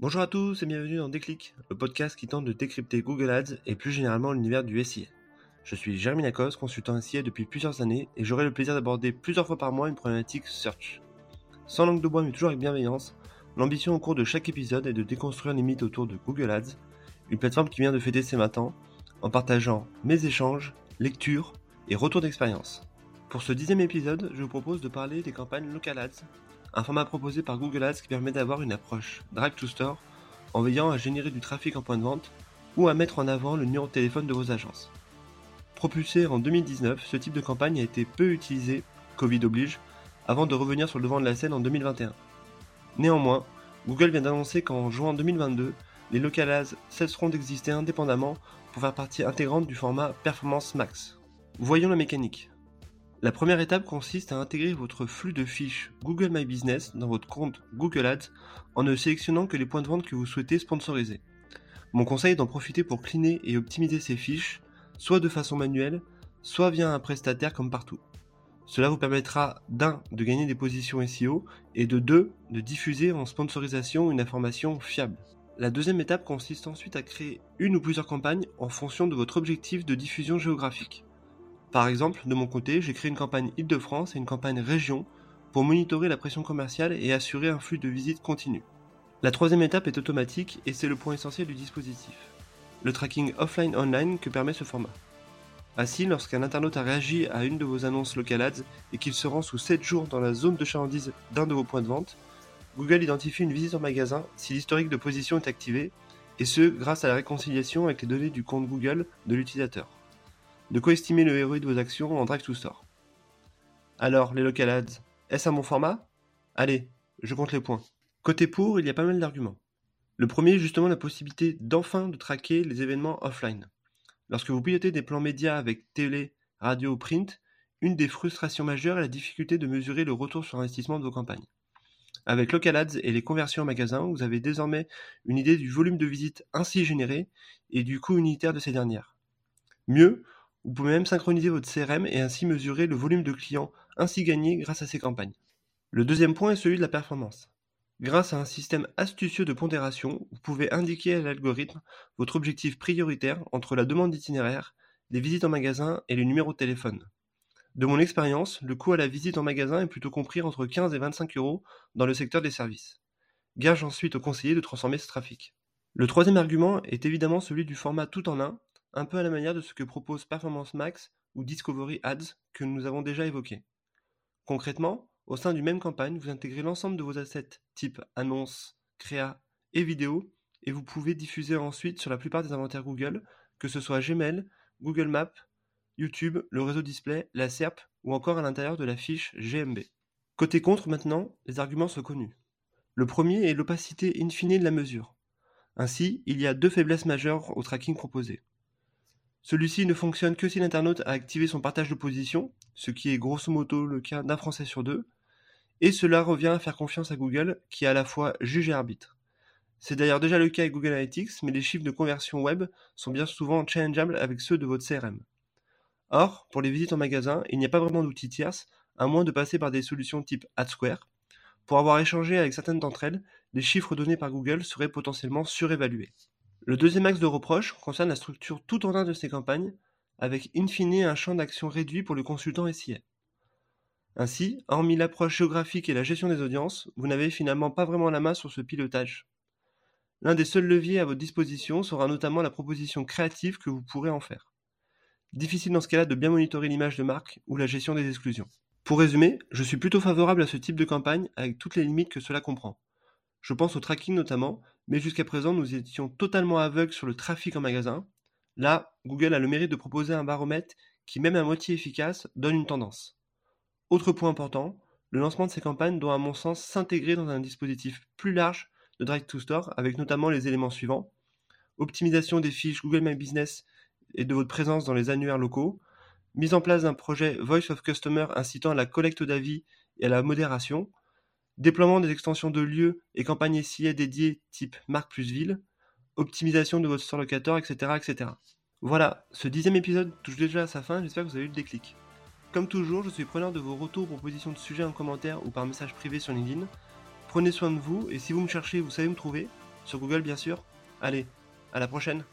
Bonjour à tous et bienvenue dans Déclic, le podcast qui tente de décrypter Google Ads et plus généralement l'univers du SIA. Je suis Jérémy Lacoste, consultant SIA depuis plusieurs années et j'aurai le plaisir d'aborder plusieurs fois par mois une problématique search. Sans langue de bois mais toujours avec bienveillance, l'ambition au cours de chaque épisode est de déconstruire les mythes autour de Google Ads, une plateforme qui vient de fêter ses matins, en partageant mes échanges, lectures et retours d'expérience. Pour ce dixième épisode, je vous propose de parler des campagnes Local Ads, un format proposé par Google Ads qui permet d'avoir une approche Drive to Store en veillant à générer du trafic en point de vente ou à mettre en avant le numéro de téléphone de vos agences. Propulsé en 2019, ce type de campagne a été peu utilisé, Covid oblige, avant de revenir sur le devant de la scène en 2021. Néanmoins, Google vient d'annoncer qu'en juin 2022, les local ads cesseront d'exister indépendamment pour faire partie intégrante du format Performance Max. Voyons la mécanique. La première étape consiste à intégrer votre flux de fiches Google My Business dans votre compte Google Ads en ne sélectionnant que les points de vente que vous souhaitez sponsoriser. Mon conseil est d'en profiter pour cleaner et optimiser ces fiches, soit de façon manuelle, soit via un prestataire comme partout. Cela vous permettra d'un de gagner des positions SEO et de deux de diffuser en sponsorisation une information fiable. La deuxième étape consiste ensuite à créer une ou plusieurs campagnes en fonction de votre objectif de diffusion géographique. Par exemple, de mon côté, j'ai créé une campagne Île-de-France et une campagne Région pour monitorer la pression commerciale et assurer un flux de visites continu. La troisième étape est automatique et c'est le point essentiel du dispositif. Le tracking offline-online que permet ce format. Ainsi, lorsqu'un internaute a réagi à une de vos annonces local ads et qu'il se rend sous 7 jours dans la zone de chalandise d'un de vos points de vente, Google identifie une visite en magasin si l'historique de position est activé, et ce grâce à la réconciliation avec les données du compte Google de l'utilisateur de quoi estimer le ROI de vos actions en Drive to Store. Alors, les local ads, est-ce un bon format? Allez, je compte les points. Côté pour, il y a pas mal d'arguments. Le premier est justement la possibilité d'enfin de traquer les événements offline. Lorsque vous pilotez des plans médias avec télé, radio, print, une des frustrations majeures est la difficulté de mesurer le retour sur investissement de vos campagnes. Avec Local Ads et les conversions en magasin, vous avez désormais une idée du volume de visites ainsi généré et du coût unitaire de ces dernières. Mieux, vous pouvez même synchroniser votre CRM et ainsi mesurer le volume de clients ainsi gagné grâce à ces campagnes. Le deuxième point est celui de la performance. Grâce à un système astucieux de pondération, vous pouvez indiquer à l'algorithme votre objectif prioritaire entre la demande d'itinéraire, les visites en magasin et les numéros de téléphone. De mon expérience, le coût à la visite en magasin est plutôt compris entre 15 et 25 euros dans le secteur des services. Gage ensuite au conseiller de transformer ce trafic. Le troisième argument est évidemment celui du format tout en un, un peu à la manière de ce que propose Performance Max ou Discovery Ads que nous avons déjà évoqué. Concrètement, au sein d'une même campagne, vous intégrez l'ensemble de vos assets type annonces, créa et vidéo et vous pouvez diffuser ensuite sur la plupart des inventaires Google, que ce soit Gmail, Google Maps, YouTube, le réseau display, la SERP ou encore à l'intérieur de la fiche GMB. Côté contre maintenant, les arguments sont connus. Le premier est l'opacité infinie de la mesure. Ainsi, il y a deux faiblesses majeures au tracking proposé. Celui-ci ne fonctionne que si l'internaute a activé son partage de position, ce qui est grosso modo le cas d'un Français sur deux, et cela revient à faire confiance à Google, qui est à la fois juge et arbitre. C'est d'ailleurs déjà le cas avec Google Analytics, mais les chiffres de conversion web sont bien souvent challengeables avec ceux de votre CRM. Or, pour les visites en magasin, il n'y a pas vraiment d'outils tierces, à moins de passer par des solutions type AdSquare. Pour avoir échangé avec certaines d'entre elles, les chiffres donnés par Google seraient potentiellement surévalués. Le deuxième axe de reproche concerne la structure tout en un de ces campagnes, avec in fine un champ d'action réduit pour le consultant SIA. Ainsi, hormis l'approche géographique et la gestion des audiences, vous n'avez finalement pas vraiment la main sur ce pilotage. L'un des seuls leviers à votre disposition sera notamment la proposition créative que vous pourrez en faire. Difficile dans ce cas-là de bien monitorer l'image de marque ou la gestion des exclusions. Pour résumer, je suis plutôt favorable à ce type de campagne avec toutes les limites que cela comprend. Je pense au tracking notamment, mais jusqu'à présent nous étions totalement aveugles sur le trafic en magasin. Là, Google a le mérite de proposer un baromètre qui, même à moitié efficace, donne une tendance. Autre point important, le lancement de ces campagnes doit à mon sens s'intégrer dans un dispositif plus large de Drive to Store avec notamment les éléments suivants. Optimisation des fiches Google My Business et de votre présence dans les annuaires locaux, mise en place d'un projet Voice of Customer incitant à la collecte d'avis et à la modération, déploiement des extensions de lieux et campagnes SIA dédiées type marque plus ville, optimisation de votre store locator, etc., etc. Voilà, ce dixième épisode touche déjà à sa fin, j'espère que vous avez eu le déclic. Comme toujours, je suis preneur de vos retours, propositions de sujets en commentaire ou par message privé sur LinkedIn. Prenez soin de vous et si vous me cherchez, vous savez me trouver sur Google bien sûr. Allez, à la prochaine